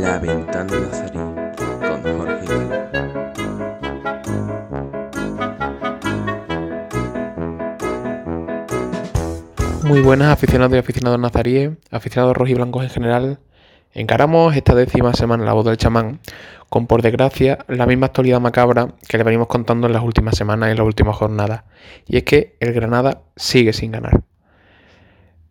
La ventana nazarí con Jorge. Muy buenas aficionados y aficionados nazaríes, aficionados rojiblancos en general. Encaramos esta décima semana la voz del chamán con por desgracia la misma actualidad macabra que le venimos contando en las últimas semanas y las últimas jornadas. Y es que el Granada sigue sin ganar.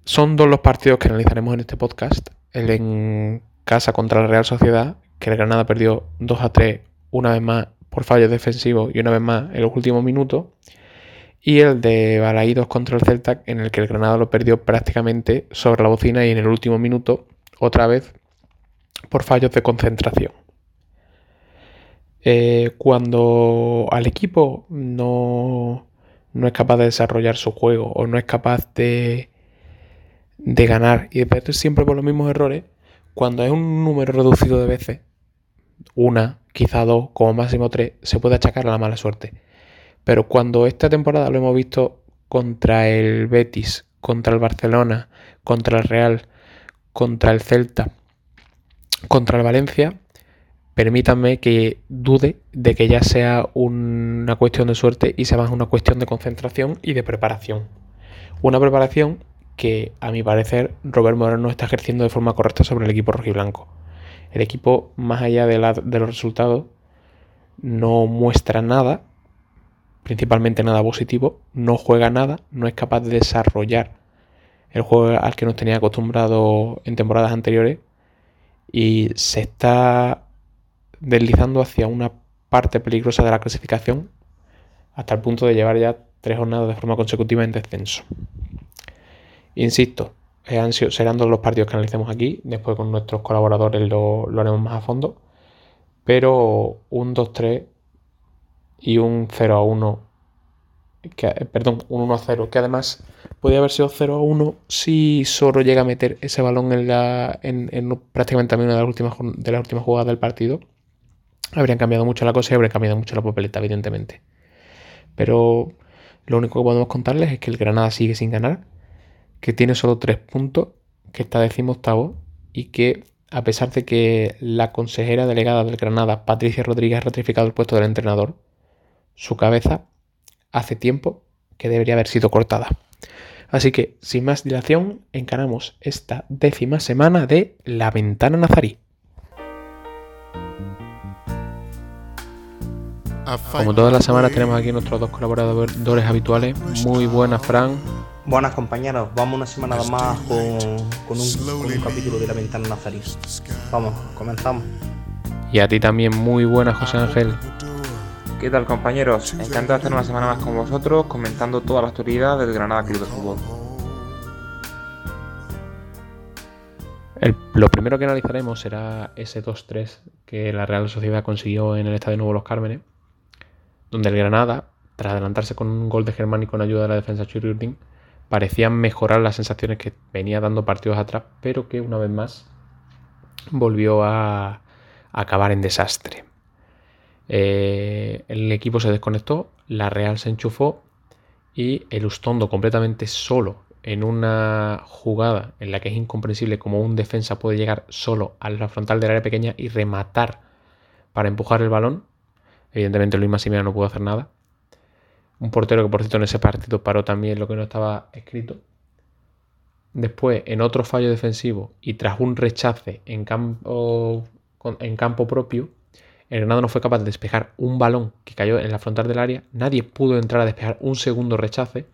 Son dos los partidos que analizaremos en este podcast. El en casa contra la Real Sociedad, que el Granada perdió 2 a 3 una vez más por fallos defensivos y una vez más en los últimos minutos. Y el de Balaídos contra el Celta, en el que el Granada lo perdió prácticamente sobre la bocina y en el último minuto, otra vez, por fallos de concentración. Eh, cuando al equipo no, no es capaz de desarrollar su juego o no es capaz de, de ganar y de perder siempre por los mismos errores, cuando es un número reducido de veces, una, quizá dos, como máximo tres, se puede achacar a la mala suerte. Pero cuando esta temporada lo hemos visto contra el Betis, contra el Barcelona, contra el Real, contra el Celta, contra el Valencia, permítanme que dude de que ya sea una cuestión de suerte y sea más una cuestión de concentración y de preparación. Una preparación que, a mi parecer, Robert Moreno no está ejerciendo de forma correcta sobre el equipo rojiblanco. El equipo, más allá de, de los resultados, no muestra nada principalmente nada positivo, no juega nada, no es capaz de desarrollar el juego al que nos tenía acostumbrado en temporadas anteriores y se está deslizando hacia una parte peligrosa de la clasificación hasta el punto de llevar ya tres jornadas de forma consecutiva en descenso. Insisto, serán dos los partidos que analicemos aquí, después con nuestros colaboradores lo, haremos más a fondo, pero un 2-3 y un 0 a 1, que, perdón, un 1 a 0, que además podría haber sido 0 a 1 si solo llega a meter ese balón en, la, en prácticamente también una de las, últimas, de las últimas jugadas del partido. Habrían cambiado mucho la cosa y habría cambiado mucho la papeleta, evidentemente. Pero lo único que podemos contarles es que el Granada sigue sin ganar, que tiene solo 3 puntos, que está octavo y que a pesar de que la consejera delegada del Granada, Patricia Rodríguez, ha ratificado el puesto del entrenador, su cabeza hace tiempo que debería haber sido cortada. Así que, sin más dilación, encaramos esta décima semana de La Ventana Nazarí. Como todas las semanas tenemos aquí nuestros dos colaboradores habituales. Muy buenas, Fran. Buenas compañeros, vamos una semana más con, con, un, con un capítulo de La Ventana Nazarí. Vamos, comenzamos. Y a ti también muy buenas, José Ángel. ¿Qué tal compañeros? Encantado de estar una semana más con vosotros comentando toda la actualidad del Granada Club de Fútbol. El, lo primero que analizaremos será ese 2-3 que la Real Sociedad consiguió en el Estadio Nuevo Los Cármenes, donde el Granada, tras adelantarse con un gol de Germán y con ayuda de la defensa Chururdin, parecía mejorar las sensaciones que venía dando partidos atrás, pero que una vez más volvió a acabar en desastre. Eh, el equipo se desconectó, la Real se enchufó y el Ustondo completamente solo en una jugada en la que es incomprensible cómo un defensa puede llegar solo a la frontal del área pequeña y rematar para empujar el balón. Evidentemente Luis Massimiliano no pudo hacer nada. Un portero que por cierto en ese partido paró también lo que no estaba escrito. Después, en otro fallo defensivo y tras un rechace en campo, en campo propio, el Granada no fue capaz de despejar un balón que cayó en la frontal del área. Nadie pudo entrar a despejar un segundo rechace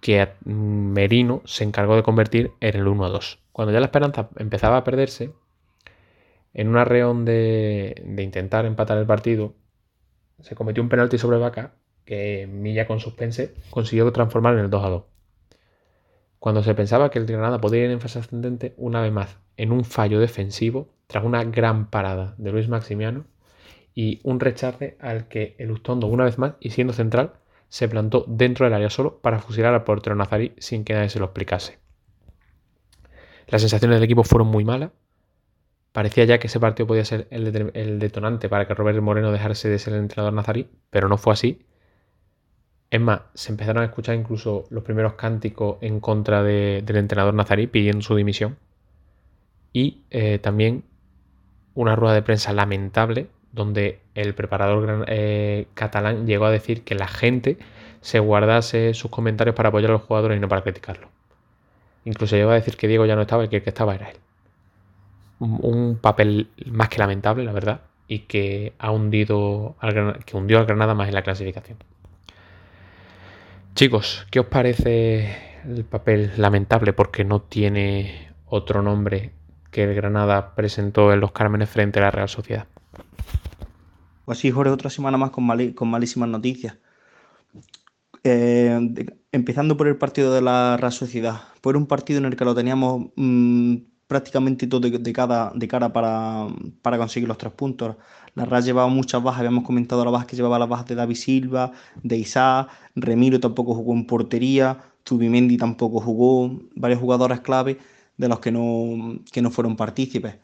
que Merino se encargó de convertir en el 1 a 2. Cuando ya la esperanza empezaba a perderse, en un arreón de, de intentar empatar el partido, se cometió un penalti sobre Vaca que Milla con suspense consiguió transformar en el 2 a 2. Cuando se pensaba que el Granada podía ir en fase ascendente, una vez más, en un fallo defensivo, tras una gran parada de Luis Maximiano, y un rechace al que el Ustondo, una vez más, y siendo central, se plantó dentro del área solo para fusilar al portero nazarí sin que nadie se lo explicase. Las sensaciones del equipo fueron muy malas. Parecía ya que ese partido podía ser el, detonante para que Roberto Moreno dejase de ser el entrenador nazarí, pero no fue así. Es más, se empezaron a escuchar incluso los primeros cánticos en contra del entrenador nazarí pidiendo su dimisión. Y eh, también una rueda de prensa lamentable donde el preparador eh, catalán llegó a decir que la gente se guardase sus comentarios para apoyar a los jugadores y no para criticarlo. Incluso llegó a decir que Diego ya no estaba y que el que estaba era él. Un, papel más que lamentable, la verdad, y que ha hundido que hundió al Granada más en la clasificación. Chicos, ¿qué os parece el papel lamentable porque no tiene otro nombre que el Granada presentó en los Cármenes frente a la Real Sociedad? Pues sí, Jorge, otra semana más con, malísimas noticias. Eh, empezando por el partido de la Real Sociedad. Fue un partido en el que lo teníamos mm, prácticamente todo de, cada, de cara para, para, conseguir los tres puntos. La Real llevaba muchas bajas, habíamos comentado la baja que llevaba las bajas de David Silva, de Isaac, Remiro tampoco jugó en portería, Zubimendi tampoco jugó, varios jugadores clave de los que no, que no fueron partícipes.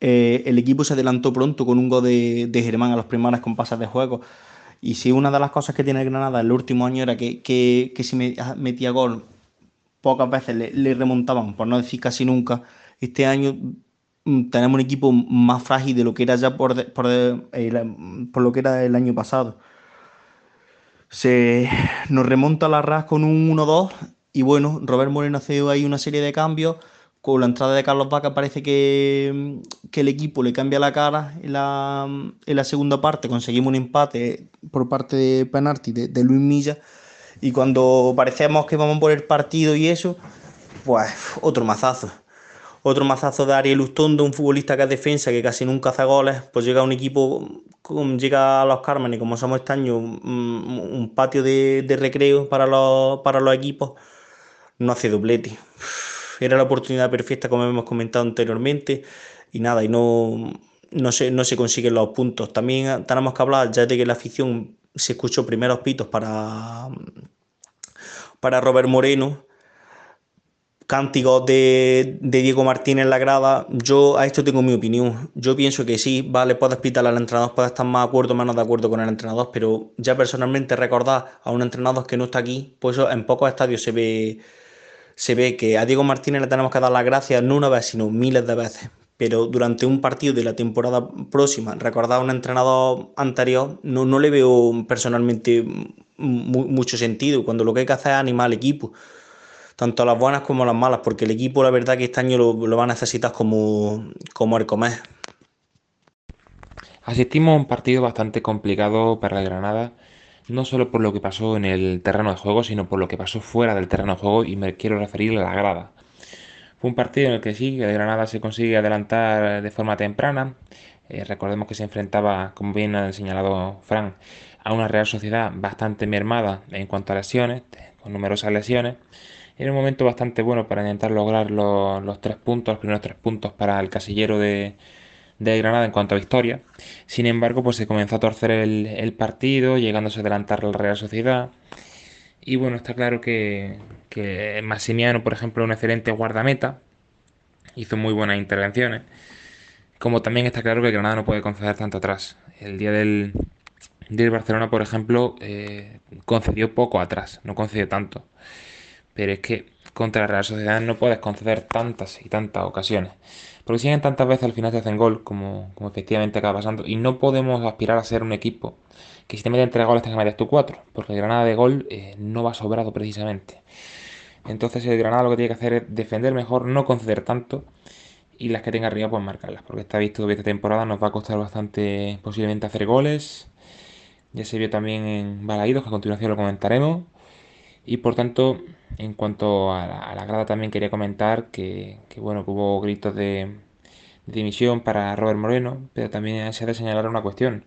Eh, el equipo se adelantó pronto con un gol de, de Germán a los primeros compases de juego. Y si una de las cosas que tiene Granada en el último año era que, que, que si metía gol, pocas veces le, remontaban, por no decir casi nunca. Este año mm, tenemos un equipo más frágil de lo que era ya por, por, por lo que era el año pasado. Se nos remonta la RAS con un 1-2 y bueno, Robert Moreno hace ahí una serie de cambios con la entrada de Carlos Vaca parece que, el equipo le cambia la cara en la, segunda parte, conseguimos un empate por parte de penalti de, Luis Milla y cuando parecemos que vamos por el partido y eso, pues otro mazazo. Otro mazazo de Ariel Ustondo, un futbolista que es defensa, que casi nunca hace goles, pues llega un equipo, llega a los Carmen y como somos este año, un, patio de, recreo para los, para los equipos, no hace doblete era la oportunidad perfecta, como hemos comentado anteriormente, y nada, y no, no, se, no se consiguen los puntos. También tenemos que hablar, ya de que la afición se escuchó primeros pitos para, para Robert Moreno, cánticos de, Diego Martínez en la grada, yo a esto tengo mi opinión. Yo pienso que sí, vale, puedes pitar al entrenador, puedes estar más de acuerdo o menos de acuerdo con el entrenador, pero ya personalmente recordar a un entrenador que no está aquí, pues en pocos estadios se ve se ve que a Diego Martínez le tenemos que dar las gracias no una vez, sino miles de veces. Pero durante un partido de la temporada próxima, recordar a un entrenador anterior, no, no le veo personalmente mucho sentido, cuando lo que hay que hacer es animar al equipo, tanto las buenas como las malas, porque el equipo la verdad que este año lo, va a necesitar como, como el. Asistimos a un partido bastante complicado para el Granada no solo por lo que pasó en el terreno de juego, sino por lo que pasó fuera del terreno de juego y me quiero referir a la grada. Fue un partido en el que sí, el Granada se consigue adelantar de forma temprana. Eh, recordemos que se enfrentaba, como bien ha señalado Frank, a una Real Sociedad bastante mermada en cuanto a lesiones, con numerosas lesiones. Era un momento bastante bueno para intentar lograr los, los tres puntos, los primeros tres puntos para el casillero de, de Granada en cuanto a victoria. Sin embargo, pues se comenzó a torcer el, partido, llegándose a adelantar la Real Sociedad. Y bueno, está claro que, que por ejemplo, un excelente guardameta, hizo muy buenas intervenciones. Como también está claro que Granada no puede conceder tanto atrás. El día del, del Barcelona, por ejemplo, eh, concedió poco atrás, no concedió tanto. Pero es que contra la Real Sociedad no puedes conceder tantas y tantas ocasiones. Porque siguen tantas veces al final se hacen gol, como, como efectivamente acaba pasando. Y no podemos aspirar a ser un equipo que si te meten tres goles tenga que tú cuatro. Porque el Granada de gol eh, no va sobrado precisamente. Entonces el Granada lo que tiene que hacer es defender mejor, no conceder tanto. Y las que tenga arriba, pues marcarlas. Porque está visto que esta temporada nos va a costar bastante posiblemente hacer goles. Ya se vio también en Balaídos, que a continuación lo comentaremos. Y por tanto, en cuanto a la, grada también quería comentar que, bueno, hubo gritos de, dimisión para Robert Moreno, pero también se ha de señalar una cuestión.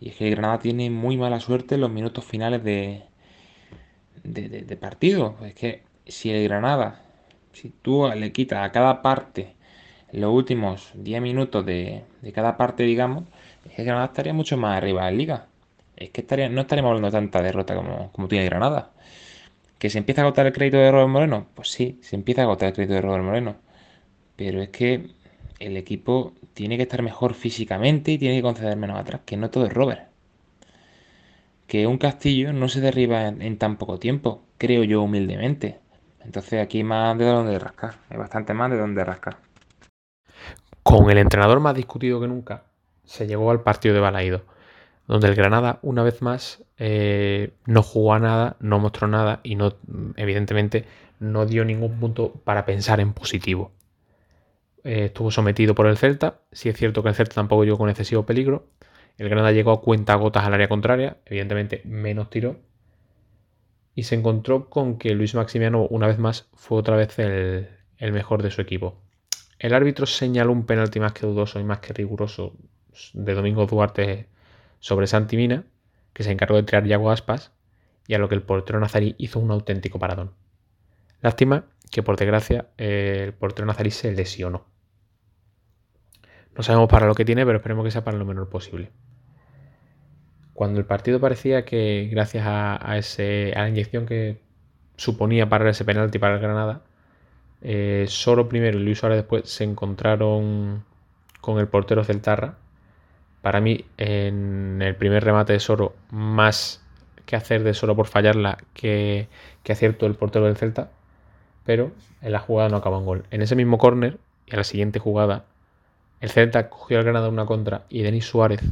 Y es que Granada tiene muy mala suerte en los minutos finales de, de, partido. Es que si el Granada, si tú le quitas a cada parte los últimos 10 minutos de, cada parte, digamos, es que Granada estaría mucho más arriba en liga. Es que estaría, no estaríamos hablando de tanta derrota como, como tiene Granada. ¿Que se empieza a agotar el crédito de Robert Moreno? Pues sí, se empieza a agotar el crédito de Robert Moreno. Pero es que el equipo tiene que estar mejor físicamente y tiene que conceder menos atrás, que no todo es Robert. que un castillo no se derriba en, tan poco tiempo, creo yo humildemente. Entonces aquí más de donde rascar, hay bastante más de donde rascar. Con el entrenador más discutido que nunca, se llegó al partido de Balaído, donde el Granada, una vez más, eh, no jugó a nada, no mostró nada y no, evidentemente, no dio ningún punto para pensar en positivo. Eh, estuvo sometido por el Celta. Si es cierto que el Celta tampoco llegó con excesivo peligro. El Granada llegó a cuenta gotas al área contraria. Evidentemente, menos tiró. Y se encontró con que Luis Maximiano, una vez más, fue otra vez el, el mejor de su equipo. El árbitro señaló un penalti más que dudoso y más que riguroso de Domingo Duarte sobre Santi Mina, que se encargó de tirar Yago Aspas, y a lo que el portero nazarí hizo un auténtico paradón. Lástima que por desgracia el portero nazarí se lesionó. No sabemos para lo que tiene, pero esperemos que sea para lo menor posible. Cuando el partido parecía que, gracias a, a la inyección que suponía parar ese penalti para el Granada, eh, Soro primero y Luis Suárez después se encontraron con el portero Celtarra. Para mí, en el primer remate de Soro, más que hacer de Soro por fallarla que, que acierto el portero del Celta, pero en la jugada no acaba en gol. En ese mismo córner y a la siguiente jugada, el Celta cogió al Granada una contra y Denis Suárez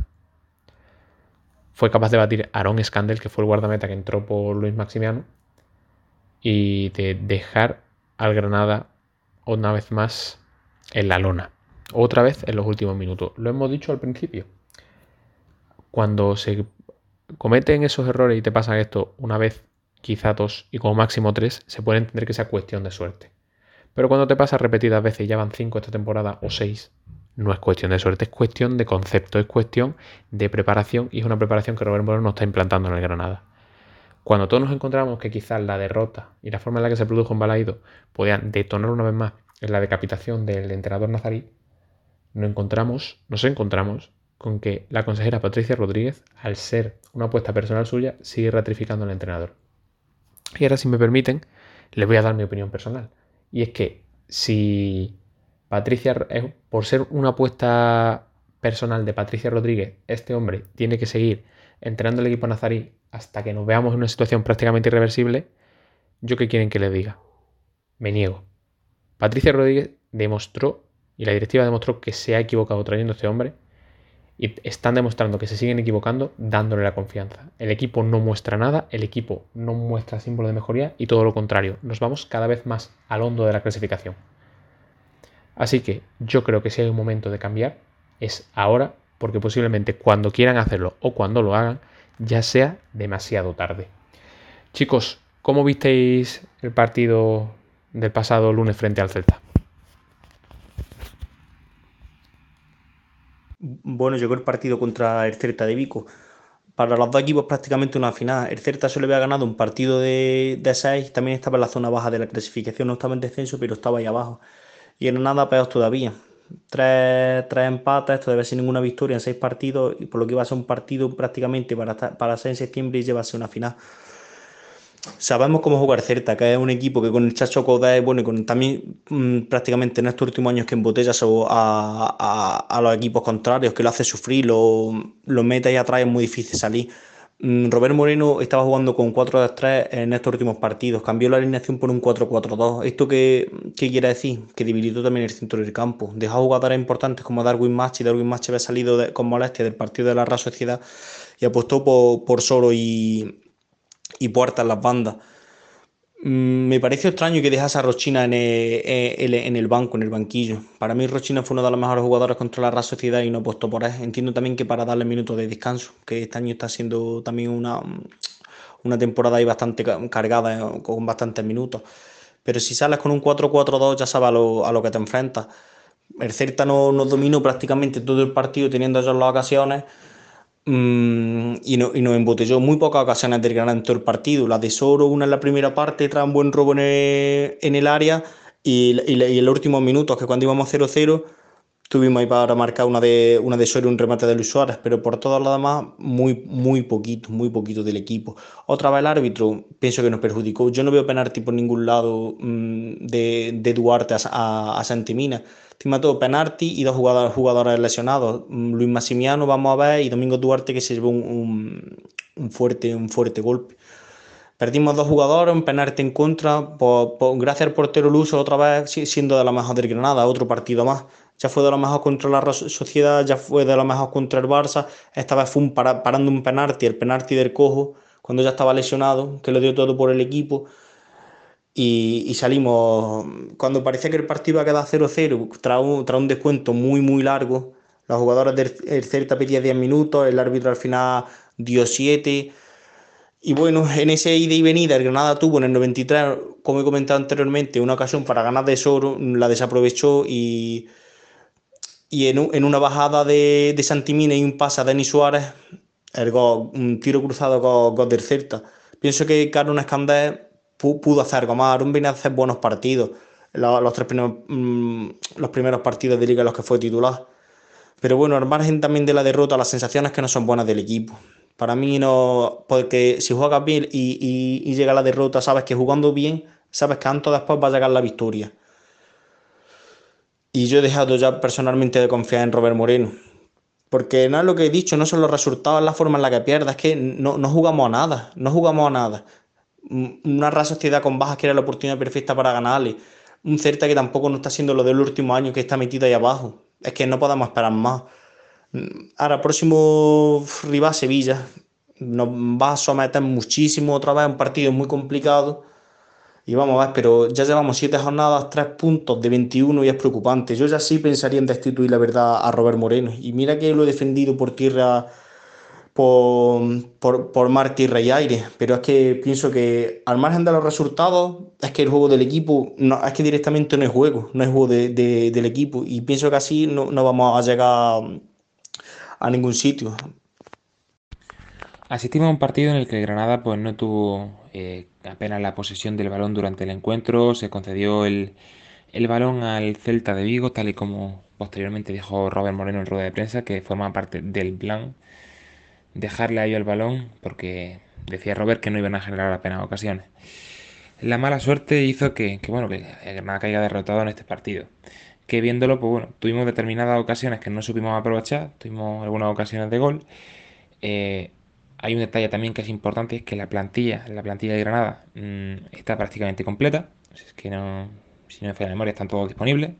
fue capaz de batir a Aaron Scandel, que fue el guardameta que entró por Luis Maximiano, y de dejar al Granada una vez más en la lona. Otra vez en los últimos minutos. Lo hemos dicho al principio. Cuando se cometen esos errores y te pasa esto una vez, quizá dos y como máximo tres, se puede entender que sea cuestión de suerte. Pero cuando te pasa repetidas veces, ya van cinco esta temporada o seis, no es cuestión de suerte, es cuestión de concepto, es cuestión de preparación y es una preparación que Robert Moreno no está implantando en el Granada. Cuando todos nos encontramos que quizás la derrota y la forma en la que se produjo en Balaído podían detonar una vez más en la decapitación del entrenador nazarí, nos encontramos, nos encontramos con que la consejera Patricia Rodríguez, al ser una apuesta personal suya, sigue ratificando al entrenador. Y ahora, si me permiten, les voy a dar mi opinión personal. Y es que si Patricia, eh, por ser una apuesta personal de Patricia Rodríguez, este hombre tiene que seguir entrenando el equipo nazarí hasta que nos veamos en una situación prácticamente irreversible, ¿yo qué quieren que le diga? Me niego. Patricia Rodríguez demostró, y la directiva demostró que se ha equivocado trayendo a este hombre, y están demostrando que se siguen equivocando dándole la confianza. El equipo no muestra nada, el equipo no muestra símbolo de mejoría y todo lo contrario, nos vamos cada vez más al hondo de la clasificación. Así que yo creo que si hay un momento de cambiar es ahora, porque posiblemente cuando quieran hacerlo o cuando lo hagan ya sea demasiado tarde. Chicos, ¿cómo visteis el partido del pasado lunes frente al Celta? Bueno, llegó el partido contra el Celta de Vico. Para los dos equipos prácticamente una final. El Celta solo había ganado un partido de, seis, también estaba en la zona baja de la clasificación, no estaba en descenso, pero estaba ahí abajo y en nada peor todavía. Tres, tres, empates, todavía sin ninguna victoria en seis partidos, y por lo que va a ser un partido prácticamente para, para ser en septiembre y llevarse una final. Sabemos cómo jugar Certa, que es un equipo que con el Chacho Codé, bueno, y con también mm, prácticamente en estos últimos años que embotella a, a, a, los equipos contrarios, que lo hace sufrir, lo, lo mete y atrae, es muy difícil salir. Mm, Robert Moreno estaba jugando con 4-2-3 en estos últimos partidos. Cambió la alineación por un 4-4-2. ¿Esto qué, quiere decir? Que debilitó también el centro del campo. Dejó jugadores importantes como Darwin Match y Darwin Match había salido con molestia del partido de la Real Sociedad y apostó por, por Soro y, y Puerta en las bandas. Mm, me pareció extraño que dejase a Rochina en el, en el, banco, en el banquillo. Para mí Rochina fue uno de los mejores jugadores contra la Real Sociedad y no apostó por él. Entiendo también que para darle minutos de descanso, que este año está siendo también una, una temporada ahí bastante cargada, eh, con bastantes minutos. Pero si sales con un 4-4-2 ya sabes a lo, que te enfrentas. El Celta no, no dominó prácticamente todo el partido teniendo esas las ocasiones Mm, y, no, y nos embotelló muy pocas ocasiones del Granada en todo el partido. La de Soro, una en la primera parte, tras un buen robo en el, área, y, y, en los últimos minutos, que cuando íbamos 0-0, Tuvimos ahí para marcar una de, una de Soria, un remate de Luis Suárez, pero por todo lo demás, muy, muy poquito, muy poquito del equipo. Otra vez el árbitro, pienso que nos perjudicó. Yo no veo penalti por ningún lado mmm, de, de, Duarte a, a, a Santimina. Encima todo penalti y dos jugadores, jugadores lesionados. Mm, Luis Massimiano, vamos a ver, y Domingo Duarte que se llevó un, un, fuerte, un fuerte golpe. Perdimos dos jugadores, un penalti en contra, por, por, gracias al portero Luso otra vez siendo de la mejor del Granada, otro partido más ya fue de lo mejor contra la Sociedad, ya fue de lo mejor contra el Barça, esta vez fue un para, parando un penalti, el penalti del cojo, cuando ya estaba lesionado, que lo dio todo por el equipo. Y, salimos, cuando parecía que el partido iba a quedar 0-0, tras un, descuento muy, muy largo, los jugadores del Celta pedían 10 minutos, el árbitro al final dio 7. Y bueno, en ese ida y venida, el Granada tuvo en el 93, como he comentado anteriormente, una ocasión para ganar de Soro, la desaprovechó y y en, una bajada de, de Santimina y un pase a Denis Suárez, el un tiro cruzado con gol del. Pienso que Carlos Escandés pudo hacer algo más, Aaron venía a hacer buenos partidos, los, tres primeros, mmm, los primeros partidos de liga en los que fue titular. Pero bueno, al margen también de la derrota, las sensaciones que no son buenas del equipo. Para mí no, porque si juegas bien y, y, y llega la derrota, sabes que jugando bien, sabes que antes o después va a llegar la victoria. Y yo he dejado ya personalmente de confiar en Robert Moreno. Porque no es lo que he dicho, no son los resultados, es la forma en la que pierda, es que no, no jugamos a nada, no jugamos a nada. Una Real Sociedad con bajas que era la oportunidad perfecta para ganarle. Un Celta que tampoco no está haciendo lo del último año que está metido ahí abajo. Es que no podemos esperar más. Ahora, próximo rival Sevilla. Nos va a someter muchísimo otra vez, un partido muy complicado y vamos a ver, pero ya llevamos siete jornadas, tres puntos de 21 y es preocupante. Yo ya sí pensaría en destituir la verdad a Robert Moreno. Y mira que lo he defendido por tierra, por, por, por mar, tierra y aire. Pero es que pienso que al margen de los resultados, es que el juego del equipo, no, es que directamente no es juego, no es juego de, de, del equipo. Y pienso que así no, no vamos a llegar a ningún sitio. Asistimos a un partido en el que Granada pues no tuvo eh, apenas la posesión del balón durante el encuentro, se concedió el, el, balón al Celta de Vigo, tal y como posteriormente dijo Robert Moreno en rueda de prensa, que forma parte del plan dejarle a ellos el balón, porque decía Robert que no iban a generar apenas ocasiones. La mala suerte hizo que, que bueno, que Granada caiga derrotado en este partido. Que viéndolo, pues bueno, tuvimos determinadas ocasiones que no supimos aprovechar, tuvimos algunas ocasiones de gol. Eh, hay un detalle también que es importante, es que la plantilla, la plantilla de Granada mmm, está prácticamente completa. Es que no, si no me falla la memoria, están todos disponibles.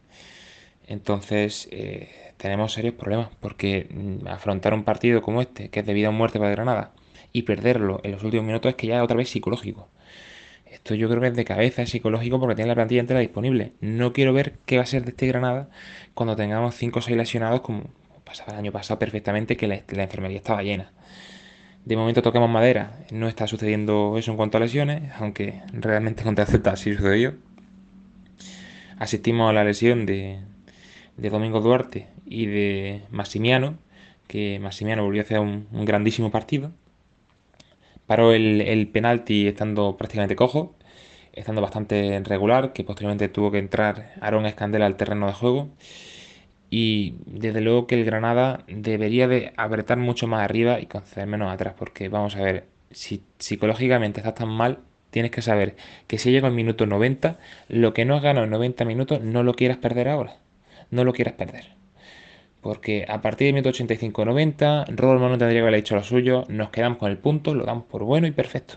Entonces eh, tenemos serios problemas porque mmm, afrontar un partido como este, que es de vida o muerte para Granada, y perderlo en los últimos minutos es que ya otra vez psicológico. Esto yo creo que es de cabeza, es psicológico porque tiene la plantilla entera disponible. No quiero ver qué va a ser de este Granada cuando tengamos 5 o 6 lesionados como pasaba el año pasado perfectamente que la, enfermería estaba llena. De momento toquemos madera, no está sucediendo eso en cuanto a lesiones, aunque realmente contra Celta sí sucedió. Asistimos a la lesión de, de Domingo Duarte y de Massimiano, que Massimiano volvió a hacer un, grandísimo partido. Paró el, el, penalti estando prácticamente cojo, estando bastante regular, que posteriormente tuvo que entrar Aaron Escandela al terreno de juego y desde luego que el Granada debería de apretar mucho más arriba y conceder menos atrás, porque vamos a ver, si psicológicamente estás tan mal, tienes que saber que si llega el minuto 90, lo que no has ganado en 90 minutos no lo quieras perder ahora, no lo quieras perder. Porque a partir del minuto 85-90, Robert no tendría que haber hecho lo suyo, nos quedamos con el punto, lo damos por bueno y perfecto.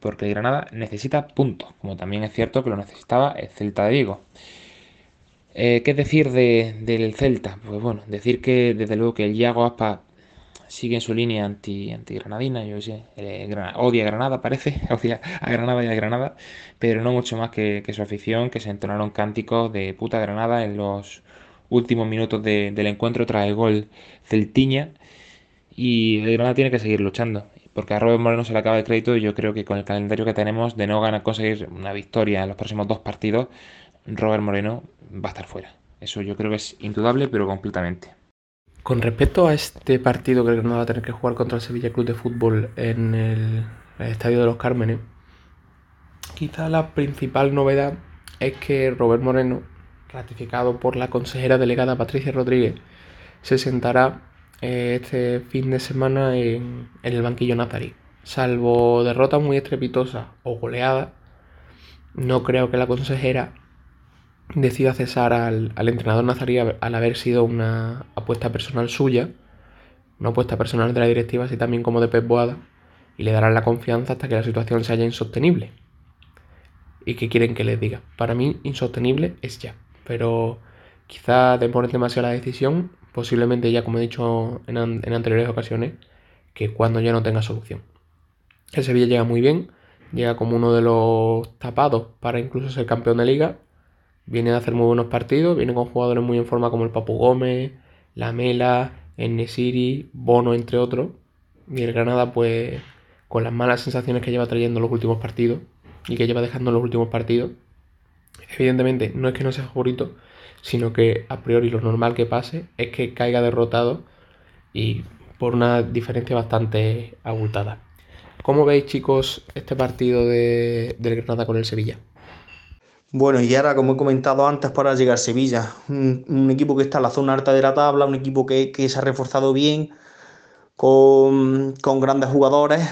Porque el Granada necesita puntos, como también es cierto que lo necesitaba el Celta de Vigo. Eh, ¿Qué decir de, del Celta? Pues bueno, decir que desde luego que el Iago Aspa sigue en su línea anti, anti granadina, sé, eh, odia Granada parece, odia a Granada y a Granada, pero no mucho más que, que su afición, que se entonaron cánticos de puta Granada en los últimos minutos de, del encuentro tras el gol Celtiña y el Granada tiene que seguir luchando porque a Robert Moreno se le acaba el crédito y yo creo que con el calendario que tenemos de no ganar conseguir una victoria en los próximos dos partidos Robert Moreno va a estar fuera. Eso yo creo que es indudable, pero completamente. Con respecto a este partido que el Granada va a tener que jugar contra el Sevilla Club de Fútbol en el, el Estadio de los Cármenes, quizá la principal novedad es que Robert Moreno ratificado por la consejera delegada Patricia Rodríguez, se sentará eh, este fin de semana en, el banquillo nazarí. Salvo derrota muy estrepitosa o goleada, no creo que la consejera decida cesar al, al entrenador nazarí al haber sido una apuesta personal suya, una apuesta personal de la directiva, así también como de Pep Boada, y le darán la confianza hasta que la situación se haya insostenible. ¿Y qué quieren que les diga? Para mí, insostenible es ya, pero quizá demoren demasiado la decisión, posiblemente ya como he dicho en, en anteriores ocasiones, que cuando ya no tenga solución. El Sevilla llega muy bien, llega como uno de los tapados para incluso ser campeón de liga, viene a hacer muy buenos partidos, viene con jugadores muy en forma como el Papu Gómez, La Mela, Nesiri, Bono, entre otros, y el Granada pues con las malas sensaciones que lleva trayendo los últimos partidos y que lleva dejando los últimos partidos, evidentemente no es que no sea favorito, sino que a priori lo normal que pase es que caiga derrotado y por una diferencia bastante abultada. ¿Cómo veis chicos este partido de, del Granada con el Sevilla? Bueno, y ahora, como he comentado antes, para llegar Sevilla, un, equipo que está en la zona alta de la tabla, un equipo que, se ha reforzado bien, con, grandes jugadores,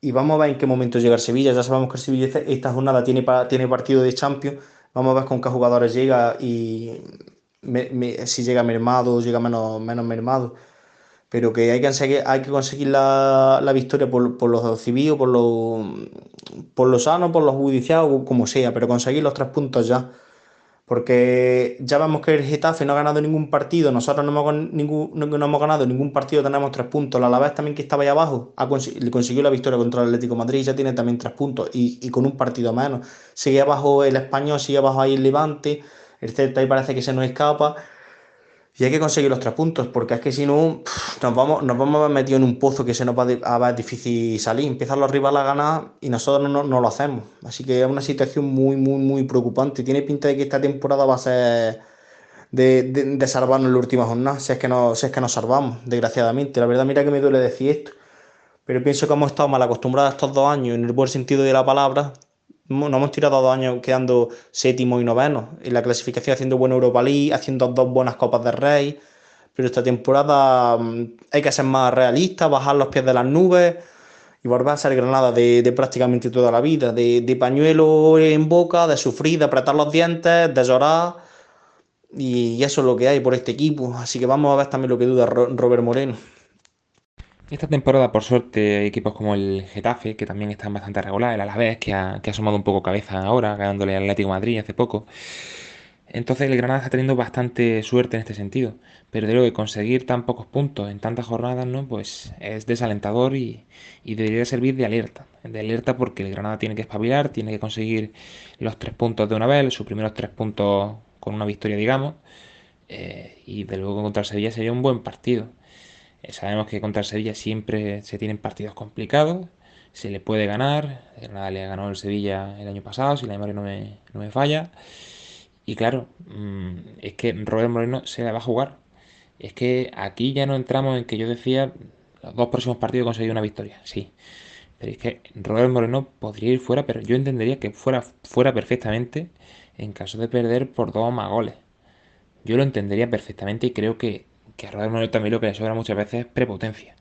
y vamos a ver en qué momento llega Sevilla. Ya sabemos que el Sevilla esta jornada tiene, tiene partido de Champions, vamos a ver con qué jugadores llega y si llega mermado o llega menos, menos mermado pero que hay que conseguir, hay que conseguir la, victoria por, por los civiles, por los por los sanos, por los judiciales, como sea, pero conseguir los tres puntos ya. Porque ya vemos que el Getafe no ha ganado ningún partido, nosotros no hemos, ningún, no, hemos ganado ningún partido, tenemos tres puntos. La Alavés también que estaba ahí abajo ha le consiguió la victoria contra el Atlético Madrid, ya tiene también tres puntos y, y, con un partido menos. Sigue abajo el Español, sigue abajo ahí el Levante, el Celta ahí parece que se nos escapa. Y hay que conseguir los tres puntos, porque es que si no, nos vamos, nos vamos a metidos en un pozo que se nos va a ver difícil salir. Empiezan los rivales a ganar y nosotros no, lo hacemos. Así que es una situación muy, muy, muy preocupante. Tiene pinta de que esta temporada va a ser de, de, salvarnos en la última jornada, si es, que no, si es que nos salvamos, desgraciadamente. La verdad, mira que me duele decir esto. Pero pienso que hemos estado mal acostumbrados estos dos años, en el buen sentido de la palabra, no hemos tirado dos años quedando séptimo y noveno en la clasificación, haciendo buena Europa League, haciendo dos buenas Copas de Rey. Pero esta temporada mm, hay que ser más realista, bajar los pies de las nubes y volver a ser Granada de, prácticamente toda la vida, de, pañuelo en boca, de sufrir, de apretar los dientes, de llorar. Y eso es lo que hay por este equipo. Así que vamos a ver también lo que duda Robert Moreno. Esta temporada, por suerte, equipos como el Getafe, que también están bastante regulares, el Alavés, que ha, que ha asomado un poco cabeza ahora, ganándole al Atlético Madrid hace poco. Entonces el Granada está teniendo bastante suerte en este sentido. Pero de luego que conseguir tan pocos puntos en tantas jornadas, ¿no? Pues es desalentador y, debería servir de alerta. De alerta porque el Granada tiene que espabilar, tiene que conseguir los tres puntos de una vez, sus primeros tres puntos con una victoria, digamos. Eh, y de luego contra Sevilla sería un buen partido. Eh, sabemos que contra el Sevilla siempre se tienen partidos complicados, se le puede ganar. El Granada le ganó el Sevilla el año pasado, si la memoria no me, no me falla. Y claro, mm, es que Robert Moreno se la va a jugar. Es que aquí ya no entramos en que yo decía los dos próximos partidos conseguir una victoria, sí. Pero es que Robert Moreno podría ir fuera, pero yo entendería que fuera, fuera perfectamente en caso de perder por dos más goles. Yo lo entendería perfectamente y creo que que a Robert Moreno también lo que le sobra muchas veces es prepotencia.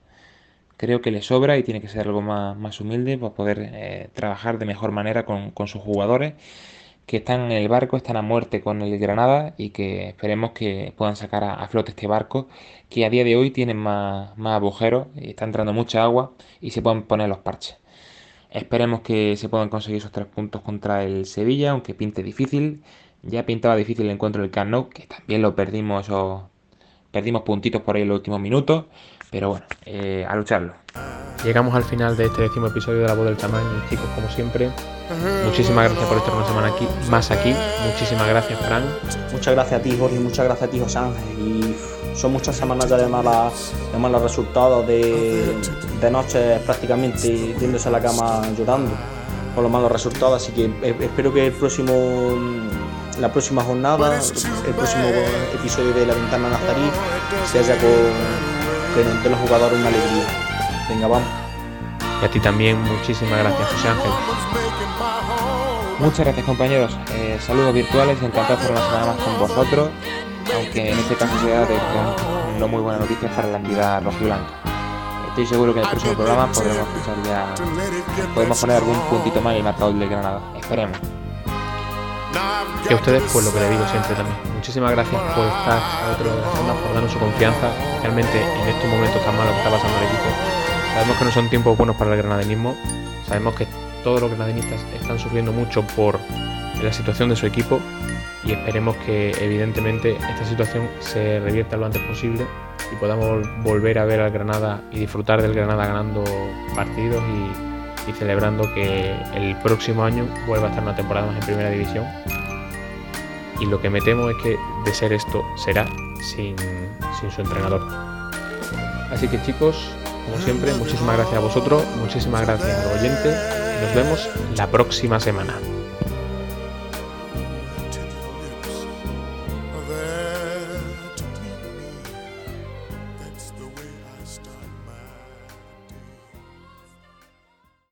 Creo que le sobra y tiene que ser algo más, humilde para poder eh, trabajar de mejor manera con, sus jugadores que están en el barco, están a muerte con el Granada y que esperemos que puedan sacar a, flote este barco que a día de hoy tiene más, más agujeros y está entrando mucha agua y se pueden poner los parches. Esperemos que se puedan conseguir esos tres puntos contra el Sevilla, aunque pinte difícil. Ya pintaba difícil el encuentro del Camp que también lo perdimos esos Perdimos puntitos por ahí en los últimos minutos, pero bueno, eh, a lucharlo. Llegamos al final de este décimo episodio de La Voz del Tamaño, chicos, como siempre. Muchísimas gracias por estar una semana aquí, más aquí. Muchísimas gracias, Fran. Muchas gracias a ti, Jorge, muchas gracias a ti, José Ángel. Y son muchas semanas ya de, malas, de malos resultados, de, de noches prácticamente yéndose a la cama llorando por los malos resultados. Así que eh, espero que el próximo la próxima jornada, el próximo episodio de La Ventana Nazarí, se haya con que los jugadores una alegría. Venga, vamos. Y a ti también, muchísimas gracias, José Ángel. Muchas gracias compañeros, eh, saludos virtuales, encantado de estar una semana más con vosotros, aunque en este caso sea de no muy buenas noticias para la entidad rojiblanca. Estoy seguro que en el próximo programa podremos escuchar ya, podemos poner algún puntito más en el marcador de Granada, esperemos. Y a ustedes, pues lo que le digo siempre también. Muchísimas gracias por estar al otro de las ondas, por darnos su confianza, especialmente en estos momentos tan malos que está pasando el equipo. Sabemos que no son tiempos buenos para el granadenismo, sabemos que todos los granadinistas están sufriendo mucho por la situación de su equipo y esperemos que evidentemente esta situación se revierta lo antes posible y podamos volver a ver al Granada y disfrutar del Granada ganando partidos y, y celebrando que el próximo año vuelva a estar una temporada más en primera división. Y lo que me temo es que de ser esto será sin, sin su entrenador. Así que chicos, como siempre, muchísimas gracias a vosotros, muchísimas gracias a los oyentes y nos vemos la próxima semana.